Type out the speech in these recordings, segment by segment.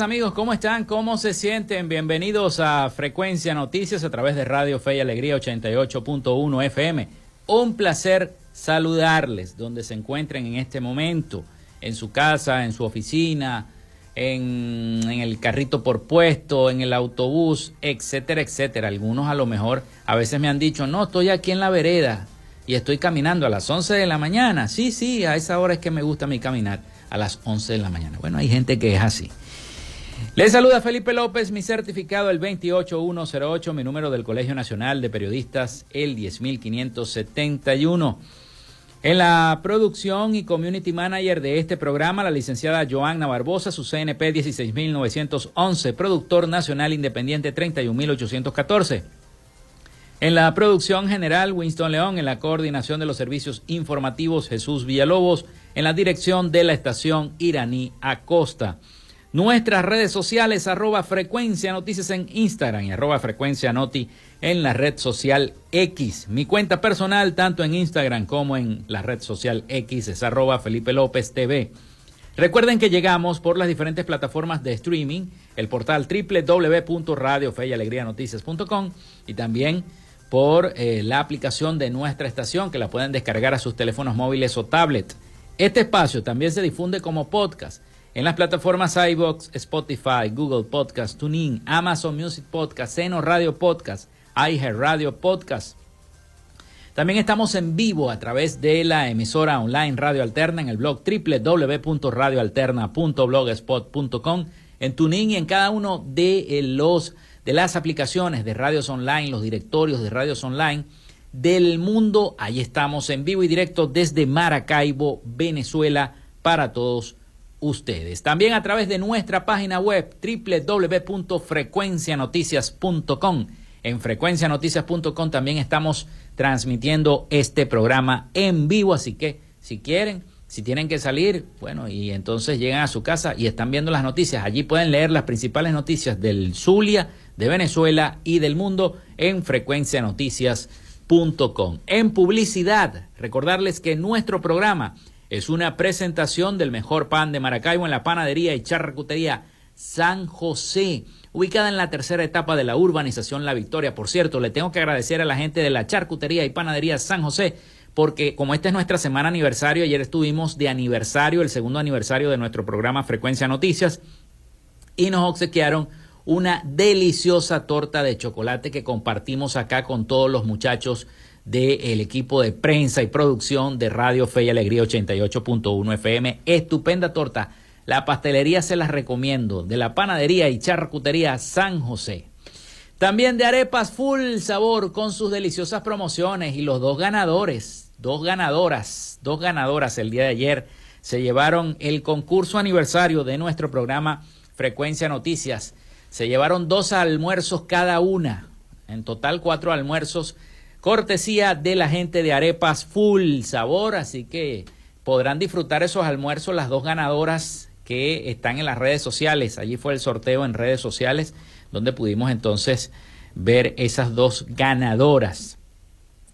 Amigos, ¿cómo están? ¿Cómo se sienten? Bienvenidos a Frecuencia Noticias a través de Radio Fe y Alegría 88.1 FM. Un placer saludarles donde se encuentren en este momento, en su casa, en su oficina, en, en, el carrito por puesto, en el autobús, etcétera, etcétera. Algunos a lo mejor a veces me han dicho, no, estoy aquí en la vereda y estoy caminando a las 11 de la mañana. Sí, sí, a esa hora es que me gusta mi caminar a las 11 de la mañana. Bueno, hay gente que es así. Les saluda Felipe López, mi certificado el 28108, mi número del Colegio Nacional de Periodistas el 10571. En la producción y community manager de este programa, la licenciada Joanna Barbosa, su CNP 16911, productor nacional independiente 31814. En la producción general, Winston León, en la coordinación de los servicios informativos, Jesús Villalobos, en la dirección de la estación Iraní Acosta. Nuestras redes sociales, arroba frecuencia noticias en Instagram y arroba frecuencia noti en la red social X. Mi cuenta personal, tanto en Instagram como en la red social X, es arroba Felipe López TV. Recuerden que llegamos por las diferentes plataformas de streaming, el portal www.radiofeyalegrianoticias.com y también por eh, la aplicación de nuestra estación que la pueden descargar a sus teléfonos móviles o tablet. Este espacio también se difunde como podcast en las plataformas iBox, Spotify, Google Podcast, TuneIn, Amazon Music Podcast, Seno Radio Podcast, iHeart Radio Podcast. También estamos en vivo a través de la emisora online Radio Alterna en el blog www.radioalterna.blogspot.com, en TuneIn y en cada uno de eh, los de las aplicaciones de radios online, los directorios de radios online del mundo. Ahí estamos en vivo y directo desde Maracaibo, Venezuela, para todos ustedes. También a través de nuestra página web www.frecuencianoticias.com. En frecuencianoticias.com también estamos transmitiendo este programa en vivo, así que si quieren si tienen que salir, bueno, y entonces llegan a su casa y están viendo las noticias. Allí pueden leer las principales noticias del Zulia, de Venezuela y del mundo en frecuencianoticias.com. En publicidad, recordarles que nuestro programa es una presentación del mejor pan de Maracaibo en la panadería y charcutería San José, ubicada en la tercera etapa de la urbanización La Victoria. Por cierto, le tengo que agradecer a la gente de la charcutería y panadería San José porque como esta es nuestra semana aniversario, ayer estuvimos de aniversario, el segundo aniversario de nuestro programa Frecuencia Noticias, y nos obsequiaron una deliciosa torta de chocolate que compartimos acá con todos los muchachos del equipo de prensa y producción de Radio Fe y Alegría 88.1 FM. Estupenda torta. La pastelería se las recomiendo, de la panadería y charcutería San José. También de arepas full sabor con sus deliciosas promociones y los dos ganadores, dos ganadoras, dos ganadoras el día de ayer se llevaron el concurso aniversario de nuestro programa Frecuencia Noticias. Se llevaron dos almuerzos cada una, en total cuatro almuerzos, cortesía de la gente de Arepas Full Sabor, así que podrán disfrutar esos almuerzos las dos ganadoras que están en las redes sociales. Allí fue el sorteo en redes sociales donde pudimos entonces ver esas dos ganadoras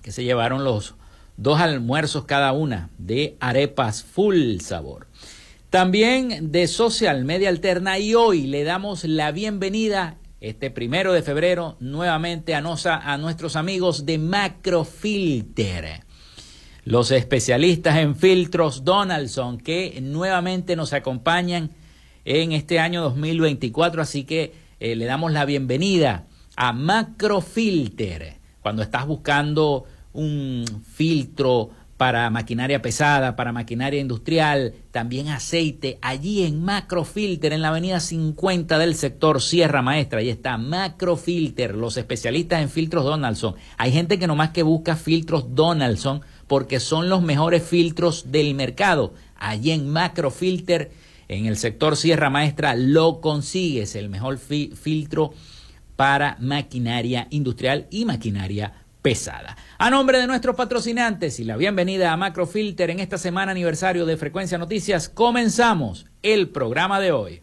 que se llevaron los dos almuerzos cada una de arepas full sabor. También de Social Media Alterna y hoy le damos la bienvenida este primero de febrero nuevamente a, a nuestros amigos de Macrofilter, los especialistas en filtros Donaldson que nuevamente nos acompañan en este año 2024, así que eh, le damos la bienvenida a Macrofilter. cuando estás buscando un filtro para maquinaria pesada, para maquinaria industrial, también aceite, allí en Macrofilter, en la avenida 50 del sector Sierra Maestra, ahí está Macrofilter, los especialistas en filtros Donaldson. Hay gente que nomás que busca filtros Donaldson porque son los mejores filtros del mercado. Allí en Macrofilter, en el sector Sierra Maestra, lo consigues, el mejor filtro para maquinaria industrial y maquinaria pesada. A nombre de nuestros patrocinantes y la bienvenida a Macrofilter en esta semana aniversario de Frecuencia Noticias, comenzamos el programa de hoy.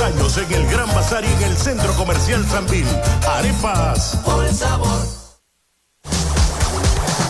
Años en el Gran Bazar y en el Centro Comercial Sambil. Arepas. Por el sabor.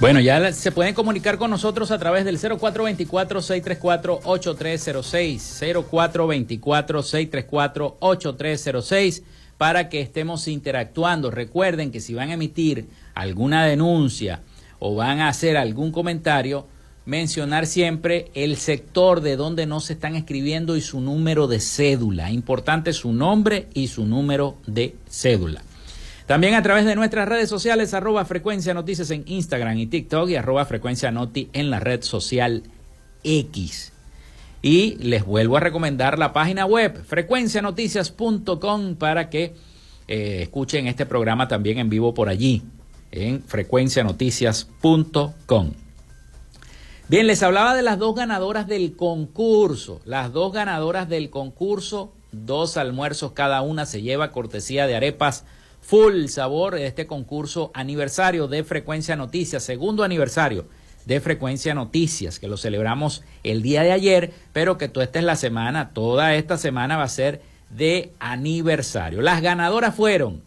Bueno, ya se pueden comunicar con nosotros a través del 0424-634-8306, 0424-634-8306, para que estemos interactuando. Recuerden que si van a emitir alguna denuncia o van a hacer algún comentario, mencionar siempre el sector de donde no se están escribiendo y su número de cédula. Importante su nombre y su número de cédula. También a través de nuestras redes sociales, arroba frecuencia noticias en Instagram y TikTok y arroba frecuencia noti en la red social X. Y les vuelvo a recomendar la página web frecuencianoticias.com para que eh, escuchen este programa también en vivo por allí, en frecuencianoticias.com. Bien, les hablaba de las dos ganadoras del concurso. Las dos ganadoras del concurso, dos almuerzos cada una, se lleva cortesía de arepas full sabor de este concurso aniversario de Frecuencia Noticias, segundo aniversario de Frecuencia Noticias, que lo celebramos el día de ayer, pero que toda esta es la semana, toda esta semana va a ser de aniversario. Las ganadoras fueron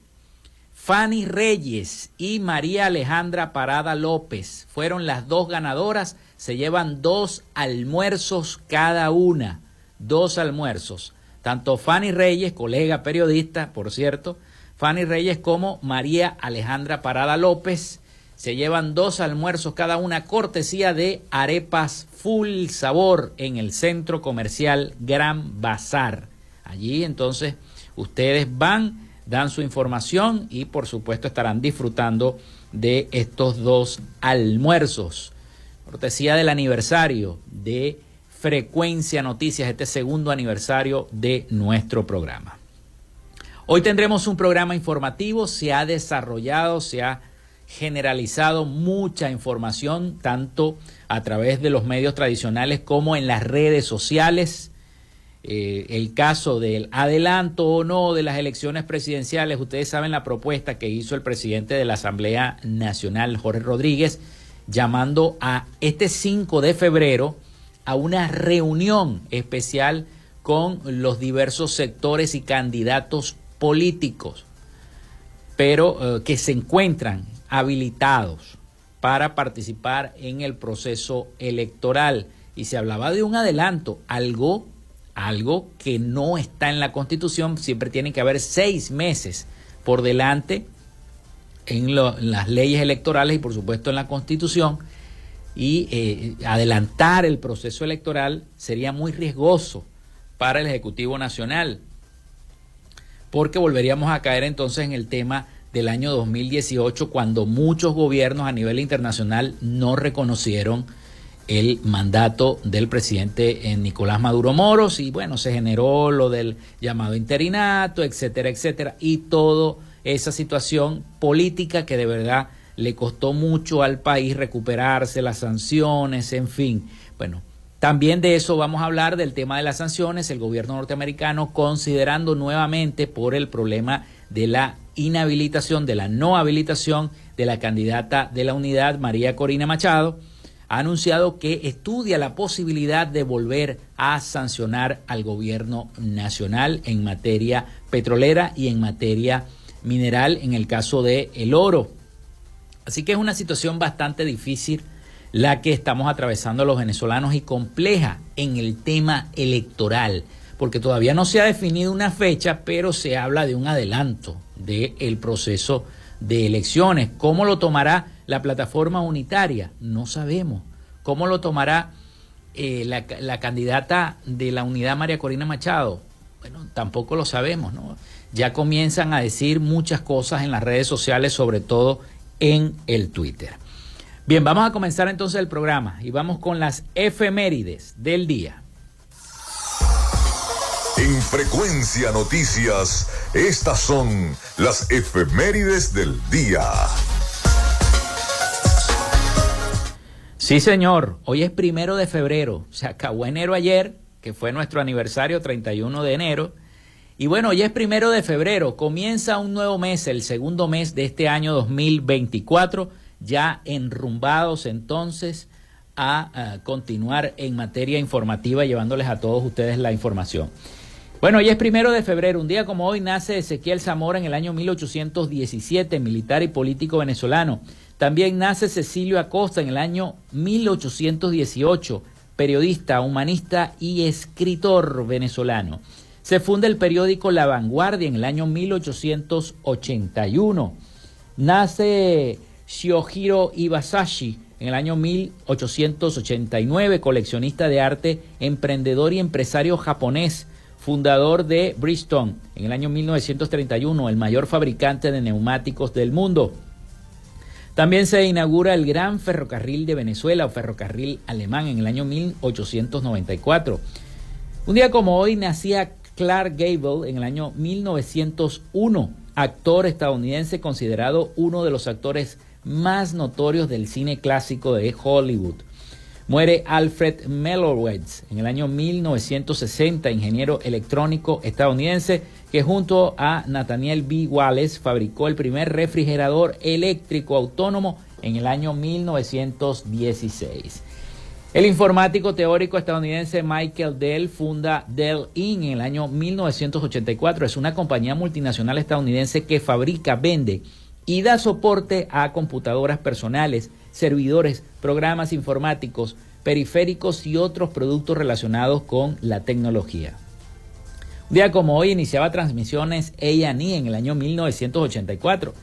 Fanny Reyes y María Alejandra Parada López fueron las dos ganadoras. Se llevan dos almuerzos cada una. Dos almuerzos. Tanto Fanny Reyes, colega periodista, por cierto, Fanny Reyes como María Alejandra Parada López se llevan dos almuerzos cada una cortesía de arepas full sabor en el centro comercial Gran Bazar. Allí entonces ustedes van dan su información y por supuesto estarán disfrutando de estos dos almuerzos. Cortesía del aniversario de Frecuencia Noticias, este segundo aniversario de nuestro programa. Hoy tendremos un programa informativo, se ha desarrollado, se ha generalizado mucha información, tanto a través de los medios tradicionales como en las redes sociales. Eh, el caso del adelanto o no de las elecciones presidenciales, ustedes saben la propuesta que hizo el presidente de la Asamblea Nacional, Jorge Rodríguez, llamando a este 5 de febrero a una reunión especial con los diversos sectores y candidatos políticos, pero eh, que se encuentran habilitados para participar en el proceso electoral. Y se hablaba de un adelanto, algo algo que no está en la Constitución, siempre tiene que haber seis meses por delante en, las leyes electorales y por supuesto en la Constitución, y eh, adelantar el proceso electoral sería muy riesgoso para el Ejecutivo Nacional, porque volveríamos a caer entonces en el tema del año 2018, cuando muchos gobiernos a nivel internacional no reconocieron el mandato del presidente eh, Nicolás Maduro Moros y bueno, se generó lo del llamado interinato, etcétera, etcétera, y toda esa situación política que de verdad le costó mucho al país recuperarse, las sanciones, en fin. Bueno, también de eso vamos a hablar del tema de las sanciones, el gobierno norteamericano considerando nuevamente por el problema de la inhabilitación, de la no habilitación de la candidata de la unidad, María Corina Machado, ha anunciado que estudia la posibilidad de volver a sancionar al gobierno nacional en materia petrolera y en materia mineral en el caso de el oro. Así que es una situación bastante difícil la que estamos atravesando los venezolanos y compleja en el tema electoral, porque todavía no se ha definido una fecha, pero se habla de un adelanto del proceso de elecciones. ¿Cómo lo tomará la plataforma unitaria? No sabemos. ¿Cómo lo tomará eh, la, candidata de la unidad María Corina Machado? Bueno, tampoco lo sabemos, ¿no? Ya comienzan a decir muchas cosas en las redes sociales, sobre todo en el Twitter. Bien, vamos a comenzar entonces el programa y vamos con las efemérides del día. En Frecuencia Noticias, estas son las efemérides del día. Sí, señor. Hoy es primero de febrero. Se acabó enero ayer, que fue nuestro aniversario 31 de enero. Y bueno, hoy es primero de febrero. Comienza un nuevo mes, el segundo mes de este año 2024. Ya enrumbados entonces a, continuar en materia informativa, llevándoles a todos ustedes la información. Bueno, hoy es primero de febrero, un día como hoy nace Ezequiel Zamora en el año 1817, militar y político venezolano. También nace Cecilio Acosta en el año 1818, periodista, humanista y escritor venezolano. Se funda el periódico La Vanguardia en el año 1881. Nace Shiohiro Ibasashi en el año 1889, coleccionista de arte, emprendedor y empresario japonés fundador de Bristol en el año 1931, el mayor fabricante de neumáticos del mundo. También se inaugura el Gran Ferrocarril de Venezuela o Ferrocarril Alemán en el año 1894. Un día como hoy nacía Clark Gable en el año 1901, actor estadounidense considerado uno de los actores más notorios del cine clásico de Hollywood. Muere Alfred Mellowitz en el año 1960, ingeniero electrónico estadounidense que junto a Nathaniel B. Wallace fabricó el primer refrigerador eléctrico autónomo en el año 1916. El informático teórico estadounidense Michael Dell funda Dell Inc. en el año 1984. Es una compañía multinacional estadounidense que fabrica, vende y da soporte a computadoras personales, servidores, programas informáticos, periféricos y otros productos relacionados con la tecnología. Un día como hoy iniciaba transmisiones A&E en el año 1984.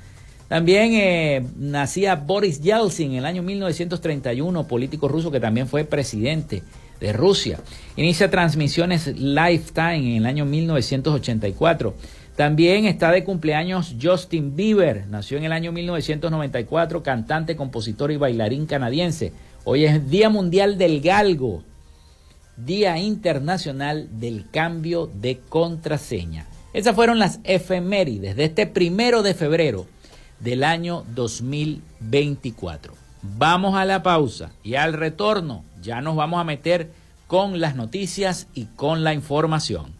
También eh, nacía Boris Yeltsin en el año 1931, político ruso que también fue presidente de Rusia. Inicia transmisiones Lifetime en el año 1984. También está de cumpleaños Justin Bieber, nació en el año 1994, cantante, compositor y bailarín canadiense. Hoy es Día Mundial del Galgo, Día Internacional del Cambio de Contraseña. Esas fueron las efemérides de este primero de febrero del año 2024. Vamos a la pausa y al retorno ya nos vamos a meter con las noticias y con la información.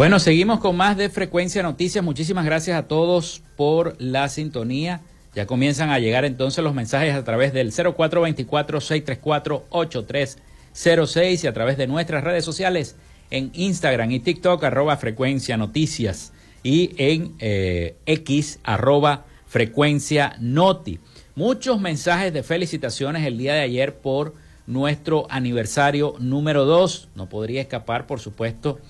Bueno, seguimos con más de Frecuencia Noticias. Muchísimas gracias a todos por la sintonía. Ya comienzan a llegar entonces los mensajes a través del 0424-634-8306 y a través de nuestras redes sociales en Instagram y TikTok arroba Frecuencia Noticias y en eh, X arroba Frecuencia Noti. Muchos mensajes de felicitaciones el día de ayer por nuestro aniversario número 2. No podría escapar, por supuesto,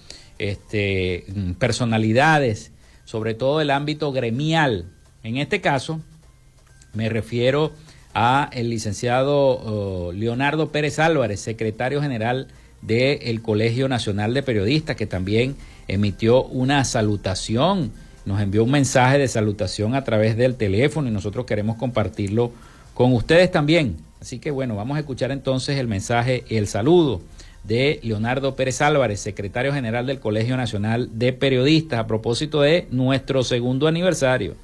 este, personalidades, sobre todo el ámbito gremial. En este caso, me refiero a el licenciado oh, Leonardo Pérez Álvarez, secretario general del Colegio Nacional de Periodistas, que también emitió una salutación, nos envió un mensaje de salutación a través del teléfono y nosotros queremos compartirlo con ustedes también. Así que bueno, vamos a escuchar entonces el mensaje y el saludo de Leonardo Pérez Álvarez, secretario general del Colegio Nacional de Periodistas, a propósito de nuestro segundo aniversario.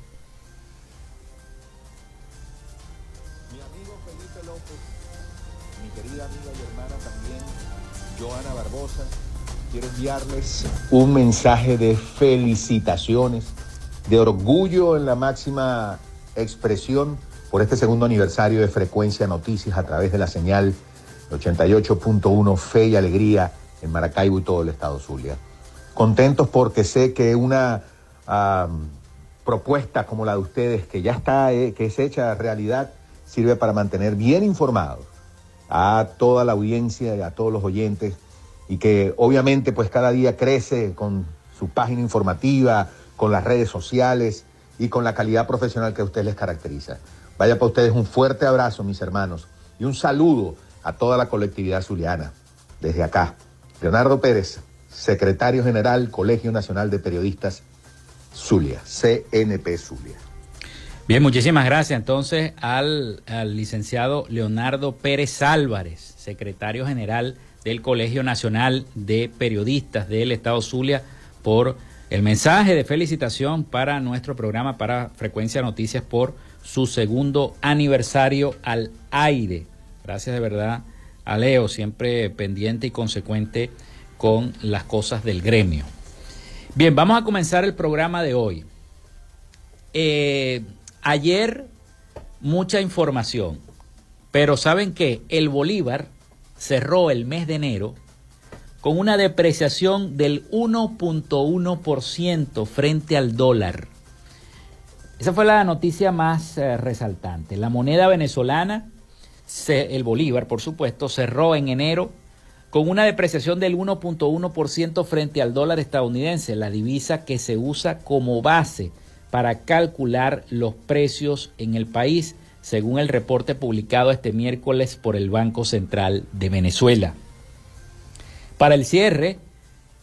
Mi amigo Felipe López, mi querida amiga y hermana también, Joana Barbosa, quiero enviarles un mensaje de felicitaciones, de orgullo en la máxima expresión por este segundo aniversario de Frecuencia Noticias a través de la señal 88.1 Fe y Alegría en Maracaibo y todo el estado Zulia. Contentos porque sé que una propuesta como la de ustedes, que ya está, eh, que es hecha realidad, sirve para mantener bien informados a toda la audiencia y a todos los oyentes y que obviamente pues cada día crece con su página informativa, con las redes sociales y con la calidad profesional que a ustedes les caracteriza. Vaya para ustedes un fuerte abrazo, mis hermanos, y un saludo a toda la colectividad zuliana. Desde acá, Leonardo Pérez, secretario general, Colegio Nacional de Periodistas Zulia, CNP Zulia. Bien, muchísimas gracias entonces al, licenciado Leonardo Pérez Álvarez, secretario general del Colegio Nacional de Periodistas del Estado Zulia, por el mensaje de felicitación para nuestro programa para Frecuencia Noticias por su segundo aniversario al aire. Gracias de verdad a Leo, siempre pendiente y consecuente con las cosas del gremio. Bien, vamos a comenzar el programa de hoy. Eh, ayer mucha información, pero ¿saben qué? El Bolívar cerró el mes de enero con una depreciación del 1.1% frente al dólar. Esa fue la noticia más eh, resaltante. La moneda venezolana el Bolívar, por supuesto, cerró en enero con una depreciación del 1.1% frente al dólar estadounidense, la divisa que se usa como base para calcular los precios en el país, según el reporte publicado este miércoles por el Banco Central de Venezuela. Para el cierre,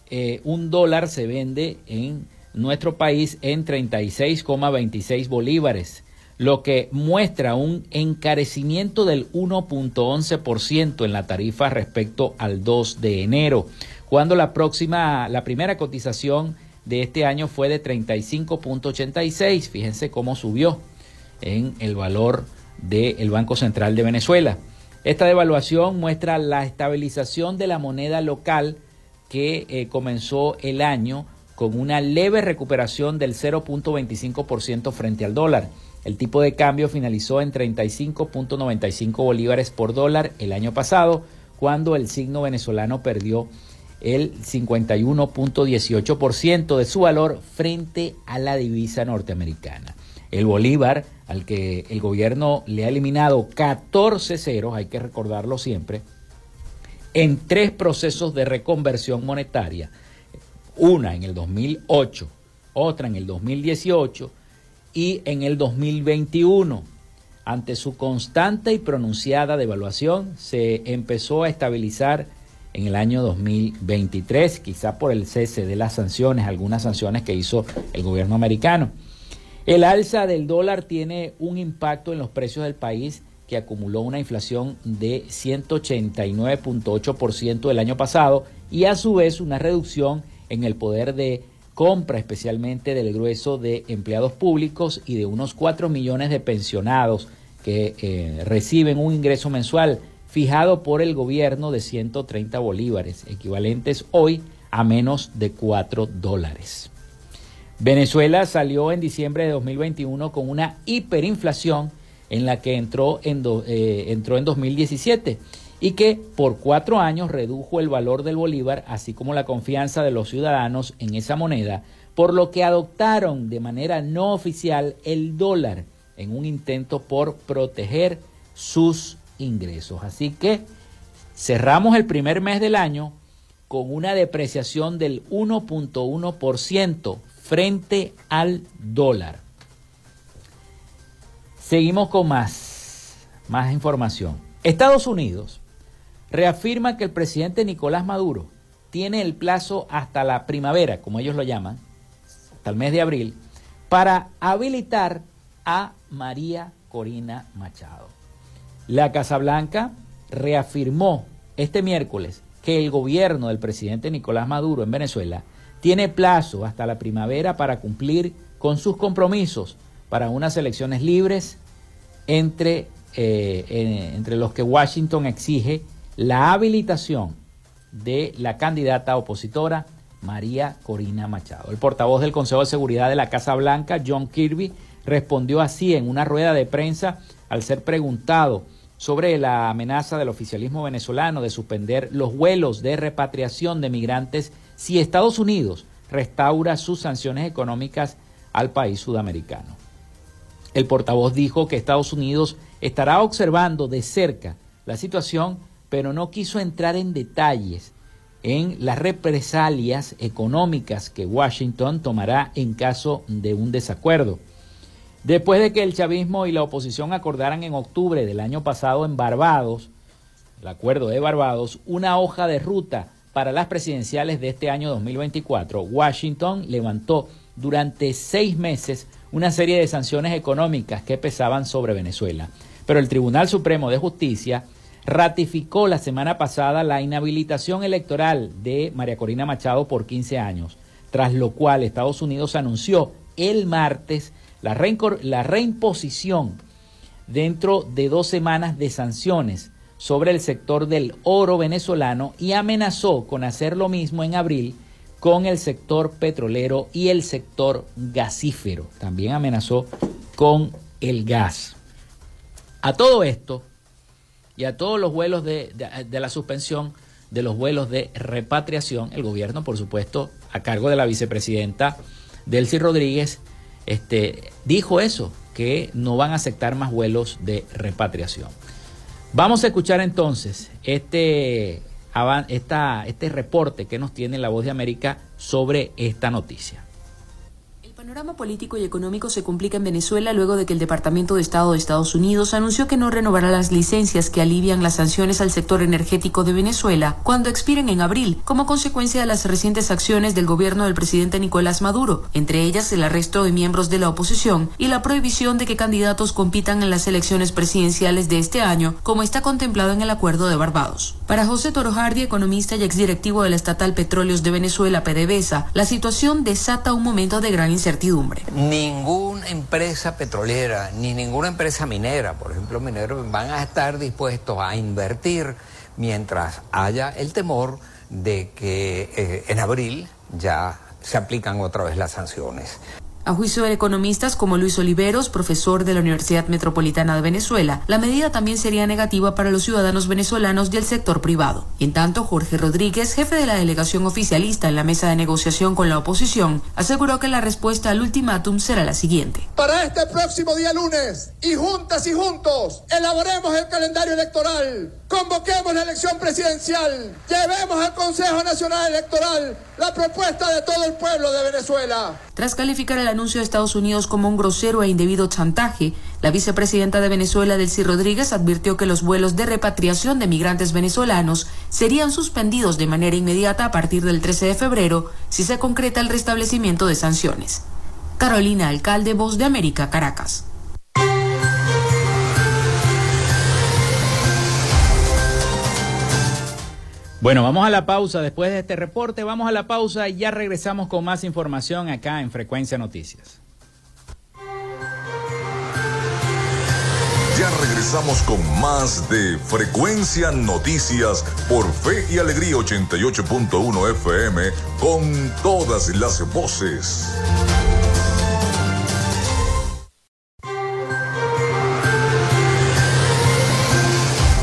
eh, un dólar se vende en nuestro país en 36,26 bolívares, lo que muestra un encarecimiento del 1.11% en la tarifa respecto al 2 de enero, cuando la próxima, la primera cotización de este año fue de 35.86. Fíjense cómo subió en el valor del Banco Central de Venezuela. Esta devaluación muestra la estabilización de la moneda local que eh, comenzó el año con una leve recuperación del 0.25% frente al dólar. El tipo de cambio finalizó en 35.95 bolívares por dólar el año pasado, cuando el signo venezolano perdió el 51.18% de su valor frente a la divisa norteamericana. El bolívar, al que el gobierno le ha eliminado 14 ceros, hay que recordarlo siempre, en tres procesos de reconversión monetaria, una en el 2008, otra en el 2018 y en el 2021. Ante su constante y pronunciada devaluación, se empezó a estabilizar en el año 2023, quizá por el cese de las sanciones, algunas sanciones que hizo el gobierno americano. El alza del dólar tiene un impacto en los precios del país que acumuló una inflación de 189.8% el año pasado y a su vez una reducción en el poder de compra especialmente del grueso de empleados públicos y de unos 4 millones de pensionados que eh, reciben un ingreso mensual fijado por el gobierno de 130 bolívares, equivalentes hoy a menos de 4 dólares. Venezuela salió en diciembre de 2021 con una hiperinflación en la que entró en, eh, entró en 2017 y que por cuatro años redujo el valor del bolívar, así como la confianza de los ciudadanos en esa moneda, por lo que adoptaron de manera no oficial el dólar en un intento por proteger sus ingresos. Así que cerramos el primer mes del año con una depreciación del 1.1% frente al dólar. Seguimos con más, más información. Estados Unidos reafirma que el presidente Nicolás Maduro tiene el plazo hasta la primavera, como ellos lo llaman, hasta el mes de abril, para habilitar a María Corina Machado. La Casa Blanca reafirmó este miércoles que el gobierno del presidente Nicolás Maduro en Venezuela tiene plazo hasta la primavera para cumplir con sus compromisos para unas elecciones libres entre, eh, entre los que Washington exige la habilitación de la candidata opositora María Corina Machado. El portavoz del Consejo de Seguridad de la Casa Blanca, John Kirby, respondió así en una rueda de prensa al ser preguntado sobre la amenaza del oficialismo venezolano de suspender los vuelos de repatriación de migrantes si Estados Unidos restaura sus sanciones económicas al país sudamericano. El portavoz dijo que Estados Unidos estará observando de cerca la situación, pero no quiso entrar en detalles en las represalias económicas que Washington tomará en caso de un desacuerdo. Después de que el chavismo y la oposición acordaran en octubre del año pasado en Barbados, el acuerdo de Barbados, una hoja de ruta para las presidenciales de este año 2024, Washington levantó durante seis meses una serie de sanciones económicas que pesaban sobre Venezuela. Pero el Tribunal Supremo de Justicia ratificó la semana pasada la inhabilitación electoral de María Corina Machado por 15 años, tras lo cual Estados Unidos anunció el martes la, reimposición dentro de dos semanas de sanciones sobre el sector del oro venezolano y amenazó con hacer lo mismo en abril con el sector petrolero y el sector gasífero. También amenazó con el gas. A todo esto y a todos los vuelos de, de, la suspensión de los vuelos de repatriación, el gobierno, por supuesto, a cargo de la vicepresidenta Delcy Rodríguez, este, dijo eso, que no van a aceptar más vuelos de repatriación. Vamos a escuchar entonces este esta, este reporte que nos tiene la voz de América sobre esta noticia. El panorama político y económico se complica en Venezuela luego de que el Departamento de Estado de Estados Unidos anunció que no renovará las licencias que alivian las sanciones al sector energético de Venezuela cuando expiren en abril, como consecuencia de las recientes acciones del gobierno del presidente Nicolás Maduro, entre ellas el arresto de miembros de la oposición y la prohibición de que candidatos compitan en las elecciones presidenciales de este año, como está contemplado en el Acuerdo de Barbados. Para José Torojardi, economista y exdirectivo de la estatal Petróleos de Venezuela, PDVSA, la situación desata un momento de gran incertidumbre Ninguna empresa petrolera ni ninguna empresa minera, por ejemplo, mineros, van a estar dispuestos a invertir mientras haya el temor de que eh, en abril ya se aplican otra vez las sanciones. A juicio de economistas como Luis Oliveros, profesor de la Universidad Metropolitana de Venezuela, la medida también sería negativa para los ciudadanos venezolanos del sector privado. En tanto, Jorge Rodríguez, jefe de la delegación oficialista en la mesa de negociación con la oposición, aseguró que la respuesta al ultimátum será la siguiente. Para este próximo día lunes, y juntas y juntos, elaboremos el calendario electoral, convoquemos la elección presidencial, llevemos al Consejo Nacional Electoral la propuesta de todo el pueblo de Venezuela. Tras calificar el anuncio de Estados Unidos como un grosero e indebido chantaje, la vicepresidenta de Venezuela, Delcy Rodríguez, advirtió que los vuelos de repatriación de migrantes venezolanos serían suspendidos de manera inmediata a partir del 13 de febrero si se concreta el restablecimiento de sanciones. Carolina Alcalde, Voz de América, Caracas. Bueno, vamos a la pausa. Después de este reporte, vamos a la pausa y ya regresamos con más información acá en Frecuencia Noticias. Ya regresamos con más de Frecuencia Noticias por Fe y Alegría 88.1 FM con todas las voces.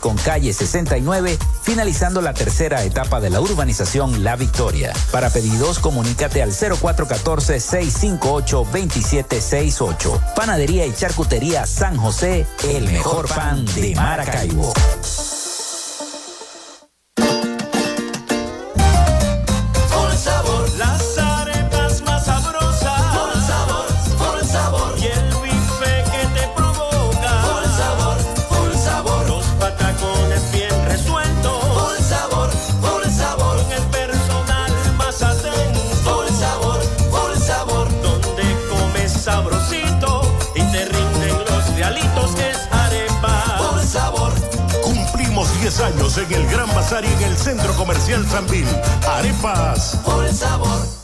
con calle 69, finalizando la tercera etapa de la urbanización La Victoria. Para pedidos, comunícate al 0414-658-2768. Panadería y Charcutería San José, el mejor pan de Maracaibo. Años en el Gran Bazar y en el Centro Comercial Sambil. Arepas. Por el sabor.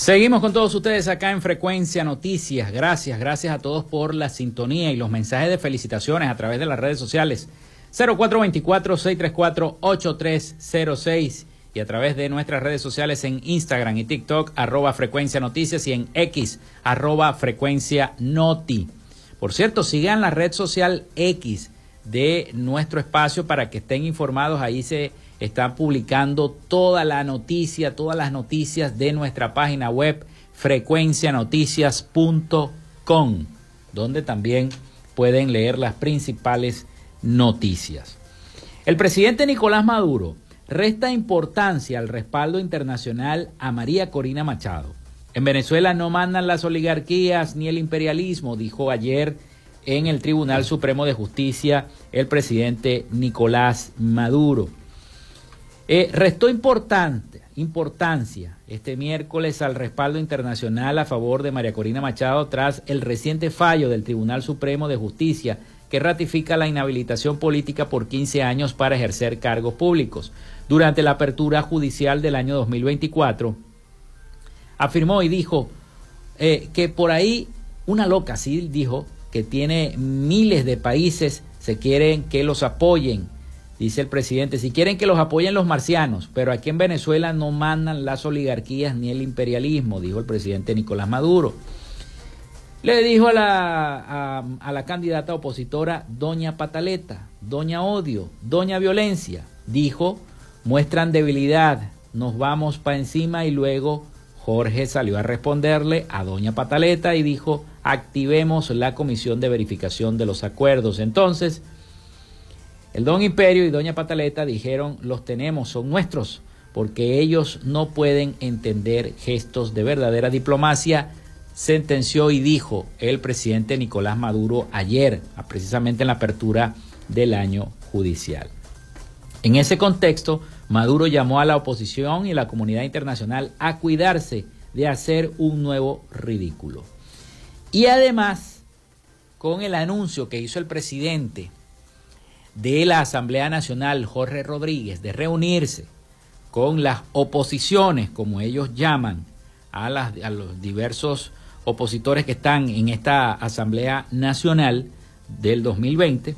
Seguimos con todos ustedes acá en Frecuencia Noticias. Gracias, gracias a todos por la sintonía y los mensajes de felicitaciones a través de las redes sociales. 0424-634-8306 y a través de nuestras redes sociales en Instagram y TikTok, arroba frecuencia noticias y en X, arroba frecuencia noti. Por cierto, sigan la red social X de nuestro espacio para que estén informados. Ahí se están publicando toda la noticia, todas las noticias de nuestra página web frecuencianoticias.com, donde también pueden leer las principales noticias. El presidente Nicolás Maduro resta importancia al respaldo internacional a María Corina Machado. En Venezuela no mandan las oligarquías ni el imperialismo, dijo ayer en el Tribunal Supremo de Justicia el presidente Nicolás Maduro. Eh, restó importante, importancia este miércoles al respaldo internacional a favor de María Corina Machado tras el reciente fallo del Tribunal Supremo de Justicia que ratifica la inhabilitación política por 15 años para ejercer cargos públicos. Durante la apertura judicial del año 2024, afirmó y dijo eh, que por ahí una loca, sí dijo, que tiene miles de países, se quieren que los apoyen Dice el presidente, si quieren que los apoyen los marcianos, pero aquí en Venezuela no mandan las oligarquías ni el imperialismo, dijo el presidente Nicolás Maduro. Le dijo a la, a, la candidata opositora, Doña Pataleta, Doña Odio, Doña Violencia. Dijo, muestran debilidad, nos vamos para encima y luego Jorge salió a responderle a Doña Pataleta y dijo, activemos la comisión de verificación de los acuerdos. Entonces, el don Imperio y doña Pataleta dijeron, los tenemos, son nuestros, porque ellos no pueden entender gestos de verdadera diplomacia, sentenció y dijo el presidente Nicolás Maduro ayer, precisamente en la apertura del año judicial. En ese contexto, Maduro llamó a la oposición y la comunidad internacional a cuidarse de hacer un nuevo ridículo. Y además, con el anuncio que hizo el presidente de la Asamblea Nacional, Jorge Rodríguez, de reunirse con las oposiciones, como ellos llaman, a, las, a los diversos opositores que están en esta Asamblea Nacional del 2020,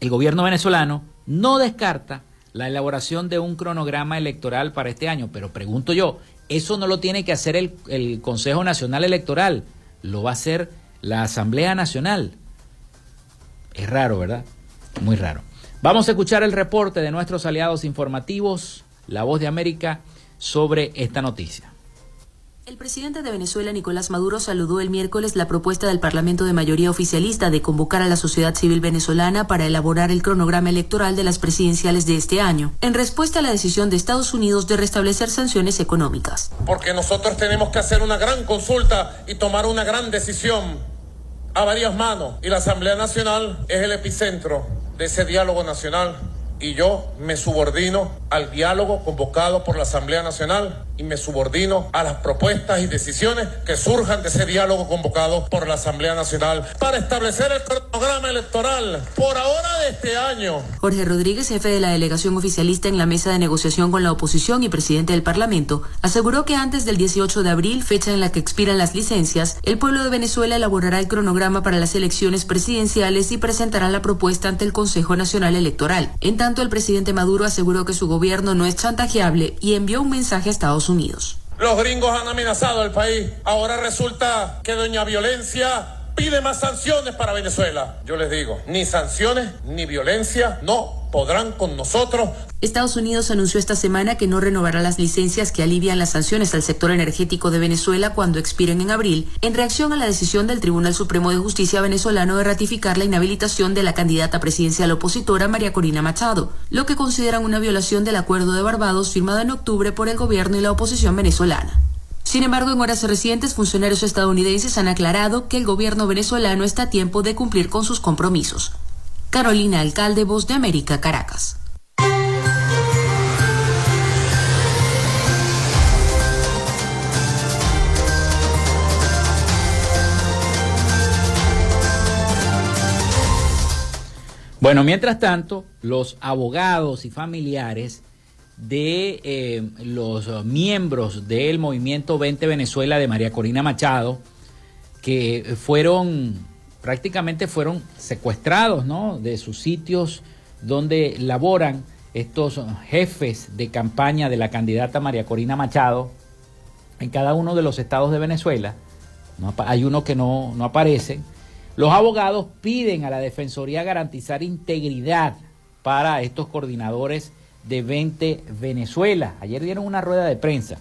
el gobierno venezolano no descarta la elaboración de un cronograma electoral para este año, pero pregunto yo, eso no lo tiene que hacer el, el Consejo Nacional Electoral, lo va a hacer la Asamblea Nacional. Es raro, ¿verdad? Muy raro. Vamos a escuchar el reporte de nuestros aliados informativos, La Voz de América, sobre esta noticia. El presidente de Venezuela, Nicolás Maduro, saludó el miércoles la propuesta del Parlamento de mayoría oficialista de convocar a la sociedad civil venezolana para elaborar el cronograma electoral de las presidenciales de este año, en respuesta a la decisión de Estados Unidos de restablecer sanciones económicas. Porque nosotros tenemos que hacer una gran consulta y tomar una gran decisión a varias manos, y la Asamblea Nacional es el epicentro de ese diálogo nacional y yo me subordino al diálogo convocado por la Asamblea Nacional y me subordino a las propuestas y decisiones que surjan de ese diálogo convocado por la Asamblea Nacional para establecer el programa electoral por ahora de este año. Jorge Rodríguez, jefe de la delegación oficialista en la mesa de negociación con la oposición y presidente del Parlamento, aseguró que antes del 18 de abril, fecha en la que expiran las licencias, el pueblo de Venezuela elaborará el cronograma para las elecciones presidenciales y presentará la propuesta ante el Consejo Nacional Electoral. Tanto, el presidente Maduro aseguró que su gobierno no es chantajeable y envió un mensaje a Estados Unidos. Los gringos han amenazado al país. Ahora resulta que doña Violencia pide más sanciones para Venezuela. Yo les digo, ni sanciones ni violencia no podrán con nosotros. Estados Unidos anunció esta semana que no renovará las licencias que alivian las sanciones al sector energético de Venezuela cuando expiren en abril, en reacción a la decisión del Tribunal Supremo de Justicia venezolano de ratificar la inhabilitación de la candidata presidencial opositora María Corina Machado, lo que consideran una violación del Acuerdo de Barbados firmado en octubre por el gobierno y la oposición venezolana. Sin embargo, en horas recientes, funcionarios estadounidenses han aclarado que el gobierno venezolano está a tiempo de cumplir con sus compromisos. Carolina Alcalde, Voz de América, Caracas. Bueno, mientras tanto, los abogados y familiares de eh, los miembros del movimiento 20 Venezuela de María Corina Machado, que fueron, prácticamente fueron secuestrados, ¿no? De sus sitios donde laboran, estos jefes de campaña de la candidata María Corina Machado en cada uno de los estados de Venezuela. hay uno que no, no aparece. Los abogados piden a la Defensoría garantizar integridad para estos coordinadores de 20 Venezuela. Ayer dieron una rueda de prensa.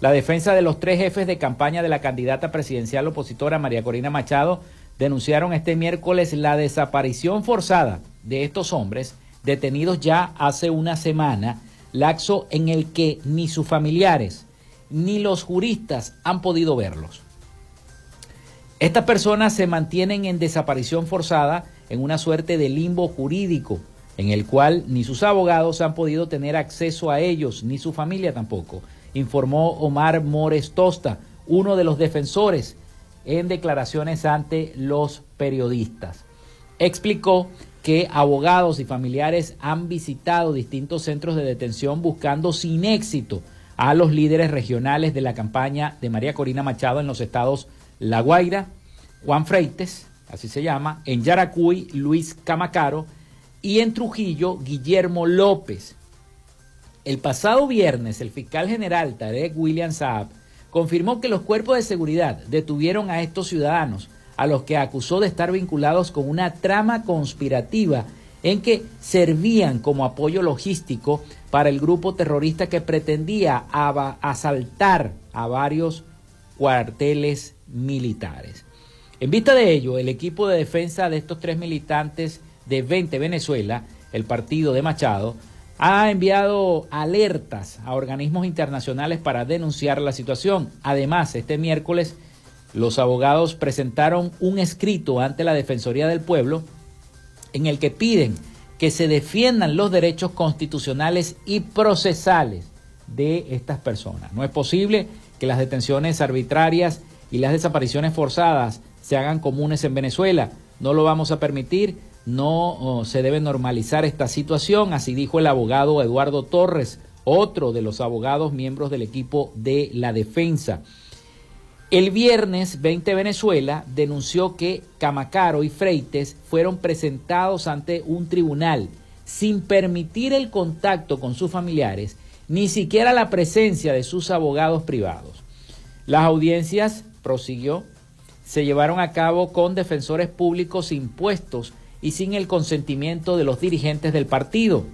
La defensa de los tres jefes de campaña de la candidata presidencial opositora María Corina Machado denunciaron este miércoles la desaparición forzada de estos hombres detenidos ya hace una semana, laxo en el que ni sus familiares ni los juristas han podido verlos. Estas personas se mantienen en desaparición forzada en una suerte de limbo jurídico, en el cual ni sus abogados han podido tener acceso a ellos, ni su familia tampoco, informó Omar Mores Tosta, uno de los defensores, en declaraciones ante los periodistas. Explicó que abogados y familiares han visitado distintos centros de detención buscando sin éxito a los líderes regionales de la campaña de María Corina Machado en los estados La Guaira, Juan Freites, así se llama, en Yaracuy, Luis Camacaro y en Trujillo, Guillermo López. El pasado viernes, el fiscal general Tarek William Saab confirmó que los cuerpos de seguridad detuvieron a estos ciudadanos, a los que acusó de estar vinculados con una trama conspirativa en que servían como apoyo logístico para el grupo terrorista que pretendía asaltar a varios cuarteles militares. En vista de ello, el equipo de defensa de estos tres militantes de 20 Venezuela, el partido de Machado, ha enviado alertas a organismos internacionales para denunciar la situación. Además, este miércoles los abogados presentaron un escrito ante la Defensoría del Pueblo en el que piden que se defiendan los derechos constitucionales y procesales de estas personas. No es posible que las detenciones arbitrarias y las desapariciones forzadas se hagan comunes en Venezuela. No lo vamos a permitir, no oh, se debe normalizar esta situación, así dijo el abogado Eduardo Torres, otro de los abogados miembros del equipo de la defensa. El viernes 20 Venezuela denunció que Camacaro y Freites fueron presentados ante un tribunal sin permitir el contacto con sus familiares, ni siquiera la presencia de sus abogados privados. Las audiencias, prosiguió, se llevaron a cabo con defensores públicos impuestos y sin el consentimiento de los dirigentes del partido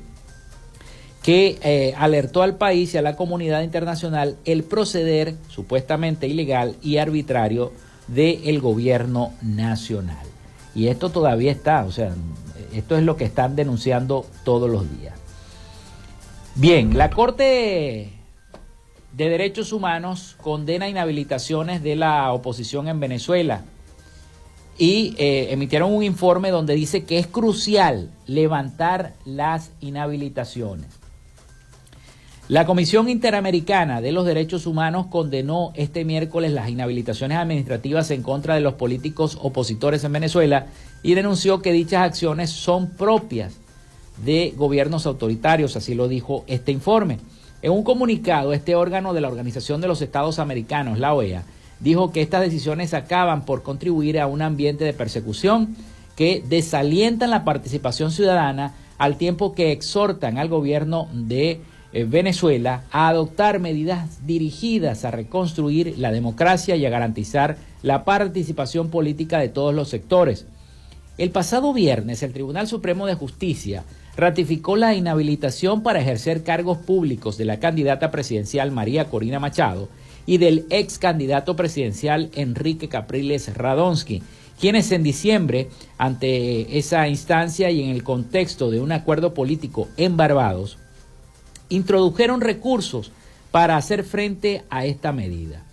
que eh, alertó al país y a la comunidad internacional el proceder supuestamente ilegal y arbitrario del gobierno nacional. Y esto todavía está, o sea, esto es lo que están denunciando todos los días. Bien, la Corte de Derechos Humanos condena inhabilitaciones de la oposición en Venezuela y eh, emitieron un informe donde dice que es crucial levantar las inhabilitaciones. La Comisión Interamericana de los Derechos Humanos condenó este miércoles las inhabilitaciones administrativas en contra de los políticos opositores en Venezuela y denunció que dichas acciones son propias de gobiernos autoritarios, así lo dijo este informe. En un comunicado, este órgano de la Organización de los Estados Americanos, la OEA, dijo que estas decisiones acaban por contribuir a un ambiente de persecución que desalientan la participación ciudadana al tiempo que exhortan al gobierno de eh, Venezuela a adoptar medidas dirigidas a reconstruir la democracia y a garantizar la participación política de todos los sectores. El pasado viernes, el Tribunal Supremo de Justicia ratificó la inhabilitación para ejercer cargos públicos de la candidata presidencial María Corina Machado y del ex candidato presidencial Enrique Capriles Radonsky, quienes en diciembre, ante esa instancia y en el contexto de un acuerdo político en Barbados, introdujeron recursos para hacer frente a esta medida.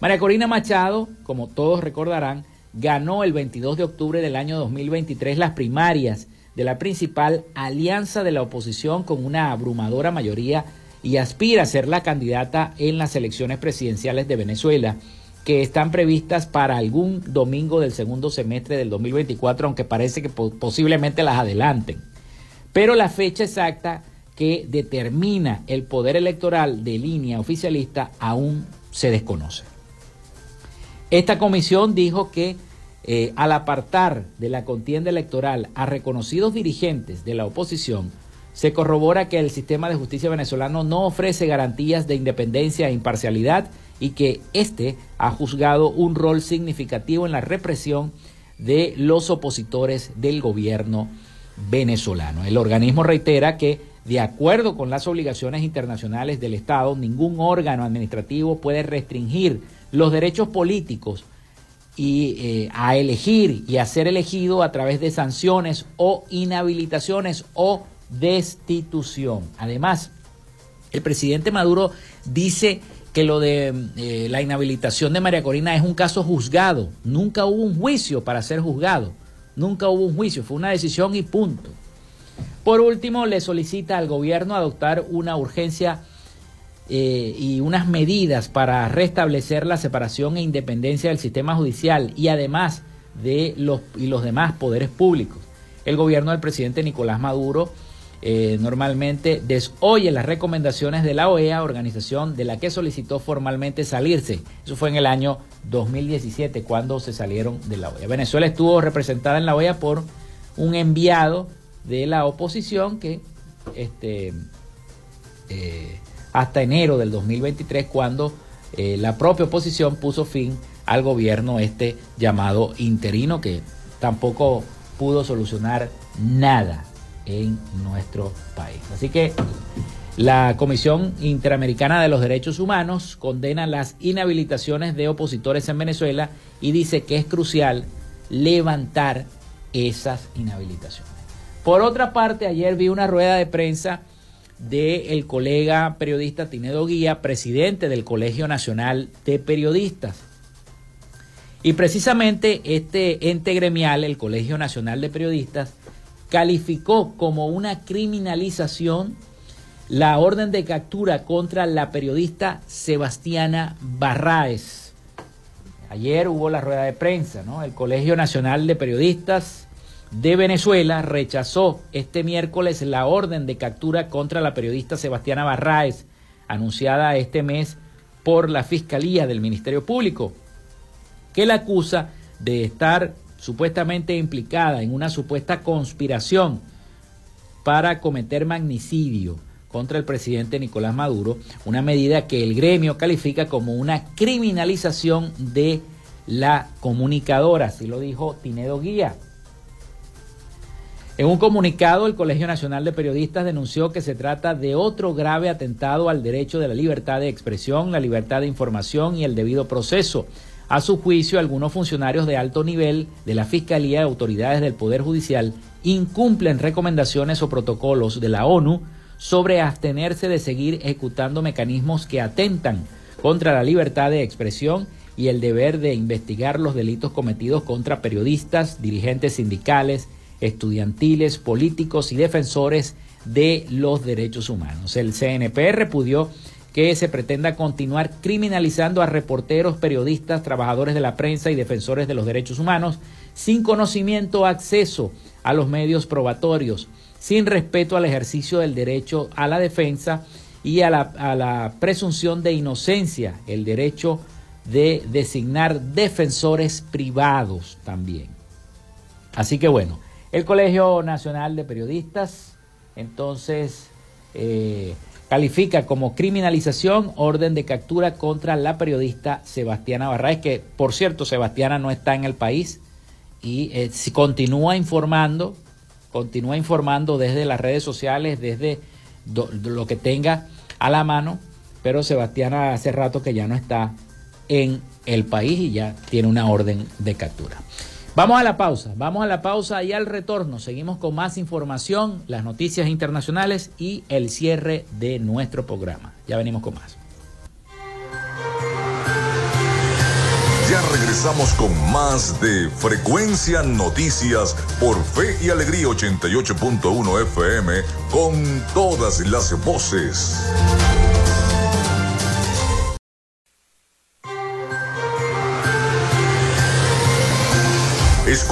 María Corina Machado, como todos recordarán, ganó el 22 de octubre del año 2023 las primarias de la principal alianza de la oposición con una abrumadora mayoría y aspira a ser la candidata en las elecciones presidenciales de Venezuela, que están previstas para algún domingo del segundo semestre del 2024, aunque parece que posiblemente las adelanten. Pero la fecha exacta que determina el poder electoral de línea oficialista aún se desconoce. Esta comisión dijo que eh, al apartar de la contienda electoral a reconocidos dirigentes de la oposición, se corrobora que el sistema de justicia venezolano no ofrece garantías de independencia e imparcialidad y que éste ha juzgado un rol significativo en la represión de los opositores del gobierno venezolano. El organismo reitera que, de acuerdo con las obligaciones internacionales del Estado, ningún órgano administrativo puede restringir los derechos políticos y eh, a elegir y a ser elegido a través de sanciones o inhabilitaciones o destitución. Además, el presidente Maduro dice que lo de eh, la inhabilitación de María Corina es un caso juzgado. Nunca hubo un juicio para ser juzgado. Nunca hubo un juicio. Fue una decisión y punto. Por último, le solicita al gobierno adoptar una urgencia eh, y unas medidas para restablecer la separación e independencia del sistema judicial y además de los, y los demás poderes públicos. El gobierno del presidente Nicolás Maduro eh, normalmente desoye las recomendaciones de la OEA, organización de la que solicitó formalmente salirse. Eso fue en el año 2017 cuando se salieron de la OEA. Venezuela estuvo representada en la OEA por un enviado de la oposición que este, eh, hasta enero del 2023 cuando eh, la propia oposición puso fin al gobierno este llamado interino que tampoco pudo solucionar nada en nuestro país. Así que la Comisión Interamericana de los Derechos Humanos condena las inhabilitaciones de opositores en Venezuela y dice que es crucial levantar esas inhabilitaciones. Por otra parte, ayer vi una rueda de prensa del colega periodista Tinedo Guía, presidente del Colegio Nacional de Periodistas. Y precisamente este ente gremial, el Colegio Nacional de Periodistas, calificó como una criminalización la orden de captura contra la periodista Sebastiana Barraes. Ayer hubo la rueda de prensa, ¿no? El Colegio Nacional de Periodistas de Venezuela rechazó este miércoles la orden de captura contra la periodista Sebastiana Barraes, anunciada este mes por la Fiscalía del Ministerio Público, que la acusa de estar supuestamente implicada en una supuesta conspiración para cometer magnicidio contra el presidente Nicolás Maduro, una medida que el gremio califica como una criminalización de la comunicadora, así lo dijo Tinedo Guía. En un comunicado, el Colegio Nacional de Periodistas denunció que se trata de otro grave atentado al derecho de la libertad de expresión, la libertad de información y el debido proceso, a su juicio, algunos funcionarios de alto nivel de la Fiscalía y autoridades del Poder Judicial incumplen recomendaciones o protocolos de la ONU sobre abstenerse de seguir ejecutando mecanismos que atentan contra la libertad de expresión y el deber de investigar los delitos cometidos contra periodistas, dirigentes sindicales, estudiantiles, políticos y defensores de los derechos humanos. El CNP repudió que se pretenda continuar criminalizando a reporteros, periodistas, trabajadores de la prensa y defensores de los derechos humanos sin conocimiento o acceso a los medios probatorios, sin respeto al ejercicio del derecho a la defensa y a la, a la presunción de inocencia, el derecho de designar defensores privados también. Así que bueno, el Colegio Nacional de Periodistas, entonces, eh, califica como criminalización orden de captura contra la periodista Sebastiana Barraez, que por cierto Sebastiana no está en el país y eh, continúa informando, continúa informando desde las redes sociales, desde lo que tenga a la mano, pero Sebastiana hace rato que ya no está en el país y ya tiene una orden de captura. Vamos a la pausa, vamos a la pausa y al retorno seguimos con más información, las noticias internacionales y el cierre de nuestro programa. Ya venimos con más. Ya regresamos con más de Frecuencia Noticias por Fe y Alegría 88.1 FM con todas las voces.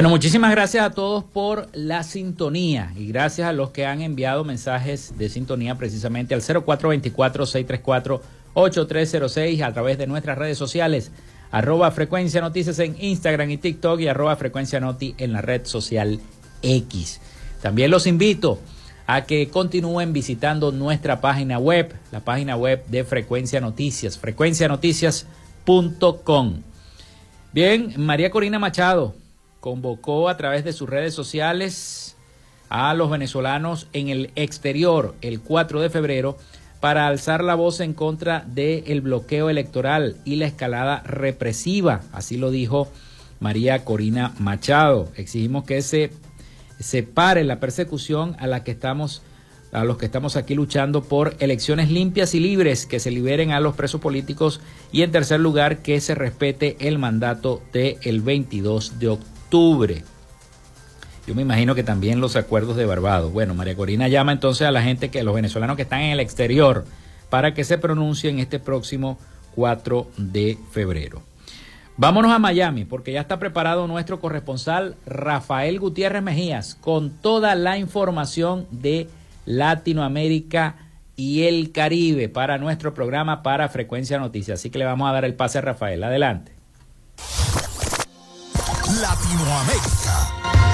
Bueno, muchísimas gracias a todos por la sintonía y gracias a los que han enviado mensajes de sintonía precisamente al 0424-634-8306 a través de nuestras redes sociales, arroba frecuencia noticias en Instagram y TikTok y arroba frecuencia noti en la red social X. También los invito a que continúen visitando nuestra página web, la página web de Frecuencia Noticias, frecuencianoticias.com. Bien, María Corina Machado convocó a través de sus redes sociales a los venezolanos en el exterior el 4 de febrero para alzar la voz en contra del bloqueo electoral y la escalada represiva. Así lo dijo María Corina Machado. Exigimos que se, se pare la persecución a la que estamos a los que estamos aquí luchando por elecciones limpias y libres, que se liberen a los presos políticos y en tercer lugar que se respete el mandato del 22 de octubre octubre. Yo me imagino que también los acuerdos de Barbados. Bueno, María Corina llama entonces a la gente, que los venezolanos que están en el exterior, para que se pronuncien este próximo 4 de febrero. Vámonos a Miami, porque ya está preparado nuestro corresponsal Rafael Gutiérrez Mejías con toda la información de Latinoamérica y el Caribe para nuestro programa para Frecuencia Noticias. Así que le vamos a dar el pase a Rafael. Adelante. Latinoamérica.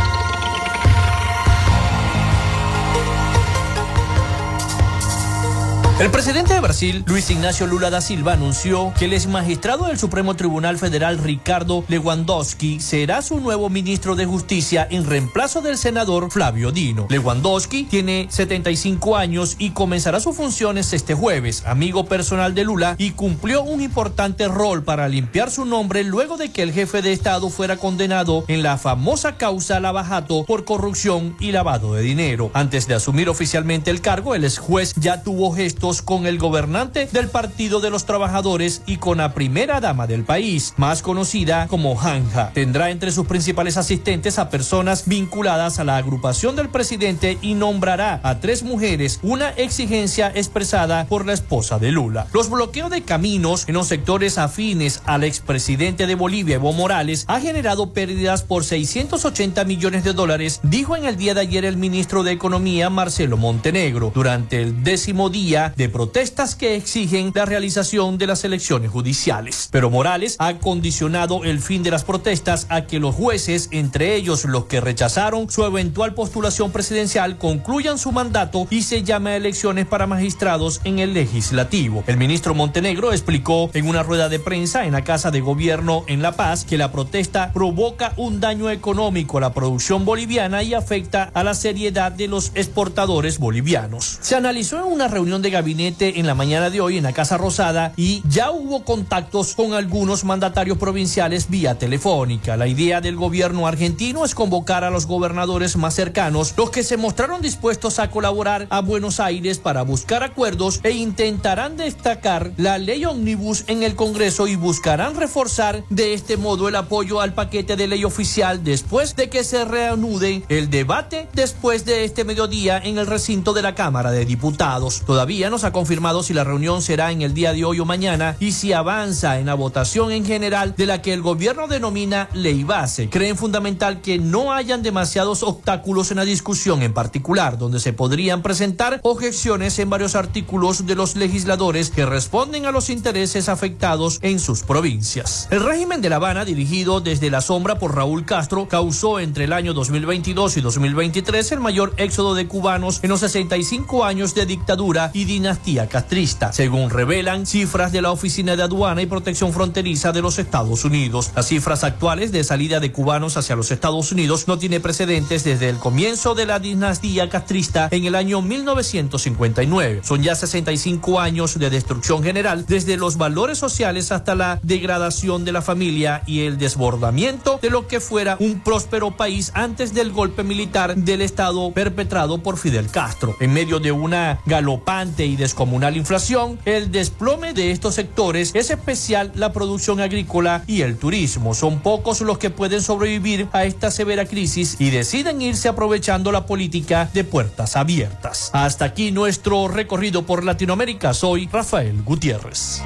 El presidente de Brasil, Luis Ignacio Lula da Silva, anunció que el ex magistrado del Supremo Tribunal Federal, Ricardo Lewandowski, será su nuevo ministro de Justicia en reemplazo del senador Flavio Dino. Lewandowski tiene 75 años y comenzará sus funciones este jueves, amigo personal de Lula, y cumplió un importante rol para limpiar su nombre luego de que el jefe de Estado fuera condenado en la famosa causa Lavajato por corrupción y lavado de dinero. Antes de asumir oficialmente el cargo, el ex juez ya tuvo con el gobernante del Partido de los Trabajadores y con la primera dama del país, más conocida como Hanja. Tendrá entre sus principales asistentes a personas vinculadas a la agrupación del presidente y nombrará a tres mujeres, una exigencia expresada por la esposa de Lula. Los bloqueos de caminos en los sectores afines al expresidente de Bolivia, Evo Morales, ha generado pérdidas por 680 millones de dólares, dijo en el día de ayer el ministro de Economía, Marcelo Montenegro, durante el décimo día de protestas que exigen la realización de las elecciones judiciales. Pero Morales ha condicionado el fin de las protestas a que los jueces, entre ellos los que rechazaron su eventual postulación presidencial, concluyan su mandato y se llame a elecciones para magistrados en el legislativo. El ministro Montenegro explicó en una rueda de prensa en la Casa de Gobierno en La Paz que la protesta provoca un daño económico a la producción boliviana y afecta a la seriedad de los exportadores bolivianos. Se analizó en una reunión de gabinete en la mañana de hoy en la Casa Rosada y ya hubo contactos con algunos mandatarios provinciales vía telefónica. La idea del gobierno argentino es convocar a los gobernadores más cercanos, los que se mostraron dispuestos a colaborar a Buenos Aires para buscar acuerdos e intentarán destacar la ley omnibus en el Congreso y buscarán reforzar de este modo el apoyo al paquete de ley oficial después de que se reanude el debate después de este mediodía en el recinto de la Cámara de Diputados. Todavía no ha confirmado si la reunión será en el día de hoy o mañana y si avanza en la votación en general de la que el gobierno denomina ley base. Creen fundamental que no hayan demasiados obstáculos en la discusión en particular, donde se podrían presentar objeciones en varios artículos de los legisladores que responden a los intereses afectados en sus provincias. El régimen de La Habana, dirigido desde la sombra por Raúl Castro, causó entre el año 2022 y 2023 el mayor éxodo de cubanos en los 65 años de dictadura y dinastía castrista, según revelan cifras de la Oficina de Aduana y Protección Fronteriza de los Estados Unidos. Las cifras actuales de salida de cubanos hacia los Estados Unidos no tiene precedentes desde el comienzo de la dinastía castrista en el año 1959. Son ya 65 años de destrucción general, desde los valores sociales hasta la degradación de la familia y el desbordamiento de lo que fuera un próspero país antes del golpe militar del Estado perpetrado por Fidel Castro. En medio de una galopante y descomunal inflación, el desplome de estos sectores es especial la producción agrícola y el turismo. Son pocos los que pueden sobrevivir a esta severa crisis y deciden irse aprovechando la política de puertas abiertas. Hasta aquí nuestro recorrido por Latinoamérica. Soy Rafael Gutiérrez.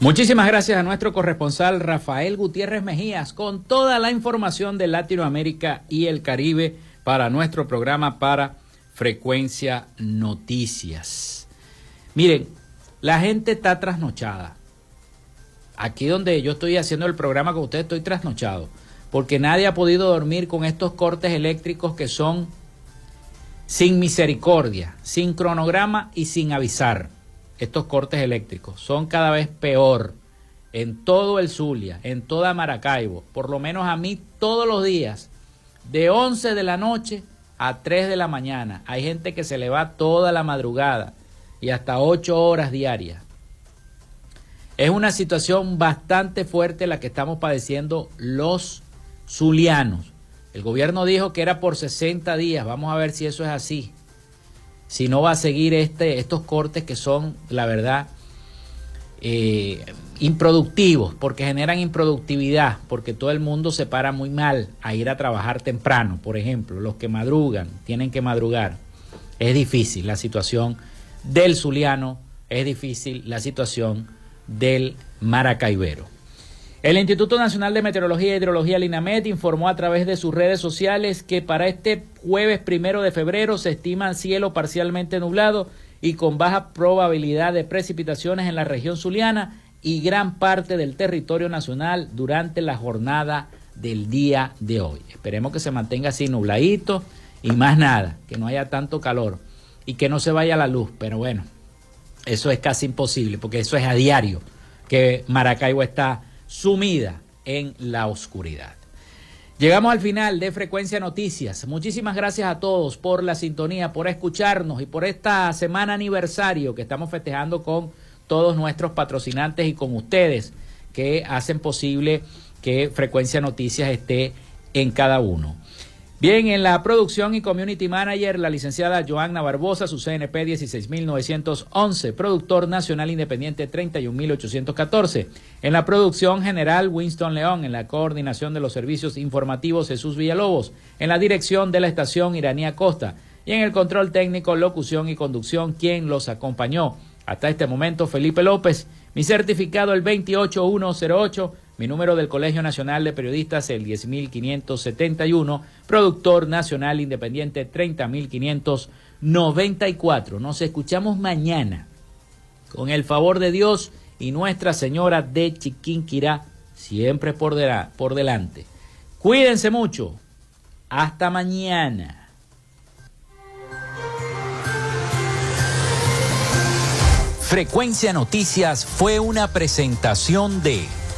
Muchísimas gracias a nuestro corresponsal Rafael Gutiérrez Mejías con toda la información de Latinoamérica y el Caribe para nuestro programa para Frecuencia Noticias. Miren, la gente está trasnochada. Aquí donde yo estoy haciendo el programa con ustedes estoy trasnochado, porque nadie ha podido dormir con estos cortes eléctricos que son sin misericordia, sin cronograma y sin avisar estos cortes eléctricos. Son cada vez peor en todo el Zulia, en toda Maracaibo. Por lo menos a mí todos los días, de 11 de la noche a 3 de la mañana. Hay gente que se le va toda la madrugada y hasta 8 horas diarias. Es una situación bastante fuerte la que estamos padeciendo los zulianos. El gobierno dijo que era por 60 días. Vamos a ver si eso es así si no va a seguir este, estos cortes que son, la verdad, eh, improductivos, porque generan improductividad, porque todo el mundo se para muy mal a ir a trabajar temprano, por ejemplo, los que madrugan, tienen que madrugar. Es difícil la situación del Zuliano, es difícil la situación del Maracaibero. El Instituto Nacional de Meteorología e Hidrología, Linamet, informó a través de sus redes sociales que para este jueves primero de febrero se estima cielo parcialmente nublado y con baja probabilidad de precipitaciones en la región zuliana y gran parte del territorio nacional durante la jornada del día de hoy. Esperemos que se mantenga así nubladito y más nada, que no haya tanto calor y que no se vaya la luz, pero bueno, eso es casi imposible porque eso es a diario que Maracaibo está sumida en la oscuridad. Llegamos al final de Frecuencia Noticias. Muchísimas gracias a todos por la sintonía, por escucharnos y por esta semana aniversario que estamos festejando con todos nuestros patrocinantes y con ustedes que hacen posible que Frecuencia Noticias esté en cada uno. Bien, en la producción y community manager, la licenciada Joanna Barbosa, su CNP 16911, productor nacional independiente 31814. En la producción general, Winston León, en la coordinación de los servicios informativos, Jesús Villalobos, en la dirección de la estación Iranía Costa. Y en el control técnico, locución y conducción, quien los acompañó. Hasta este momento, Felipe López, mi certificado el 28108 mi número del Colegio Nacional de Periodistas, el 10571. Productor Nacional Independiente, 30594. Nos escuchamos mañana. Con el favor de Dios y Nuestra Señora de Chiquinquirá, siempre por, por delante. Cuídense mucho. Hasta mañana. Frecuencia Noticias fue una presentación de...